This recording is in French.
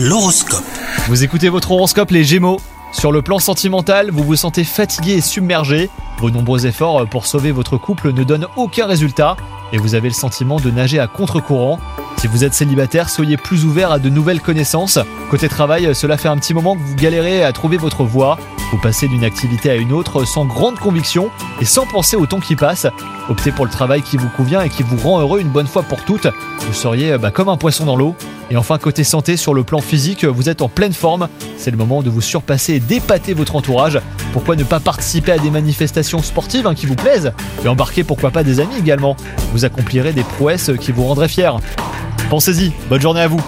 L'horoscope. Vous écoutez votre horoscope les Gémeaux. Sur le plan sentimental, vous vous sentez fatigué et submergé. Vos nombreux efforts pour sauver votre couple ne donnent aucun résultat et vous avez le sentiment de nager à contre-courant. Si vous êtes célibataire, soyez plus ouvert à de nouvelles connaissances. Côté travail, cela fait un petit moment que vous galérez à trouver votre voie. Vous passez d'une activité à une autre sans grande conviction et sans penser au temps qui passe. Optez pour le travail qui vous convient et qui vous rend heureux une bonne fois pour toutes. Vous seriez bah, comme un poisson dans l'eau. Et enfin, côté santé, sur le plan physique, vous êtes en pleine forme. C'est le moment de vous surpasser et d'épater votre entourage. Pourquoi ne pas participer à des manifestations sportives hein, qui vous plaisent Et embarquer pourquoi pas des amis également. Vous accomplirez des prouesses qui vous rendraient fiers. Pensez-y, bonne journée à vous